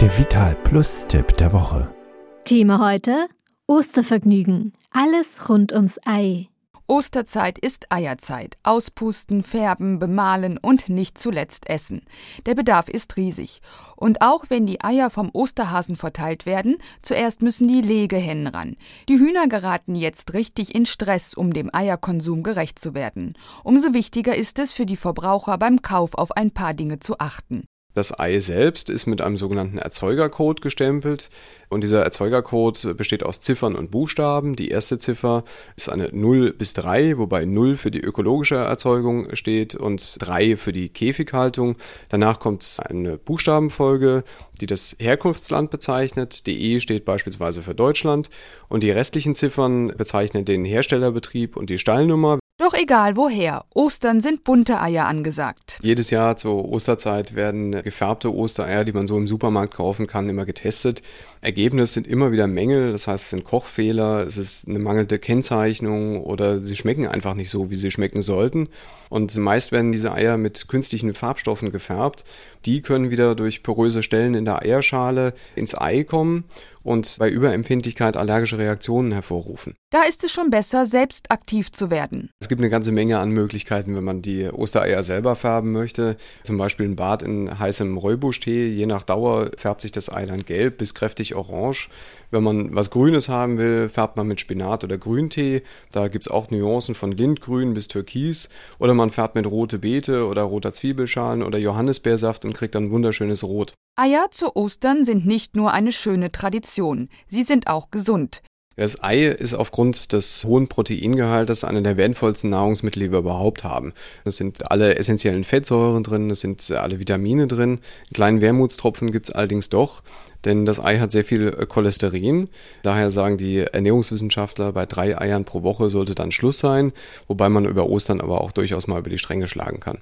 Der Vital Plus Tipp der Woche. Thema heute: Ostervergnügen. Alles rund ums Ei. Osterzeit ist Eierzeit. Auspusten, färben, bemalen und nicht zuletzt essen. Der Bedarf ist riesig. Und auch wenn die Eier vom Osterhasen verteilt werden, zuerst müssen die Legehennen ran. Die Hühner geraten jetzt richtig in Stress, um dem Eierkonsum gerecht zu werden. Umso wichtiger ist es für die Verbraucher beim Kauf auf ein paar Dinge zu achten. Das Ei selbst ist mit einem sogenannten Erzeugercode gestempelt und dieser Erzeugercode besteht aus Ziffern und Buchstaben. Die erste Ziffer ist eine 0 bis 3, wobei 0 für die ökologische Erzeugung steht und 3 für die Käfighaltung. Danach kommt eine Buchstabenfolge, die das Herkunftsland bezeichnet. Die E steht beispielsweise für Deutschland und die restlichen Ziffern bezeichnen den Herstellerbetrieb und die Stallnummer. Doch egal woher, Ostern sind bunte Eier angesagt. Jedes Jahr zur Osterzeit werden gefärbte Ostereier, die man so im Supermarkt kaufen kann, immer getestet. Ergebnis sind immer wieder Mängel, das heißt es sind Kochfehler, es ist eine mangelnde Kennzeichnung oder sie schmecken einfach nicht so, wie sie schmecken sollten. Und meist werden diese Eier mit künstlichen Farbstoffen gefärbt. Die können wieder durch poröse Stellen in der Eierschale ins Ei kommen und bei Überempfindlichkeit allergische Reaktionen hervorrufen. Da ist es schon besser, selbst aktiv zu werden. Es gibt eine ganze Menge an Möglichkeiten, wenn man die Ostereier selber färben möchte. Zum Beispiel ein Bad in heißem Räubuschtee. Je nach Dauer färbt sich das Ei dann gelb bis kräftig orange. Wenn man was Grünes haben will, färbt man mit Spinat oder Grüntee. Da gibt es auch Nuancen von Lindgrün bis Türkis. Oder man färbt mit rote Beete oder roter Zwiebelschalen oder Johannisbeersaft und kriegt dann wunderschönes Rot. Eier zu Ostern sind nicht nur eine schöne Tradition, sie sind auch gesund. Das Ei ist aufgrund des hohen Proteingehaltes eine der wertvollsten Nahrungsmittel, die wir überhaupt haben. Es sind alle essentiellen Fettsäuren drin, es sind alle Vitamine drin. Einen kleinen Wermutstropfen gibt es allerdings doch, denn das Ei hat sehr viel Cholesterin. Daher sagen die Ernährungswissenschaftler, bei drei Eiern pro Woche sollte dann Schluss sein, wobei man über Ostern aber auch durchaus mal über die Stränge schlagen kann.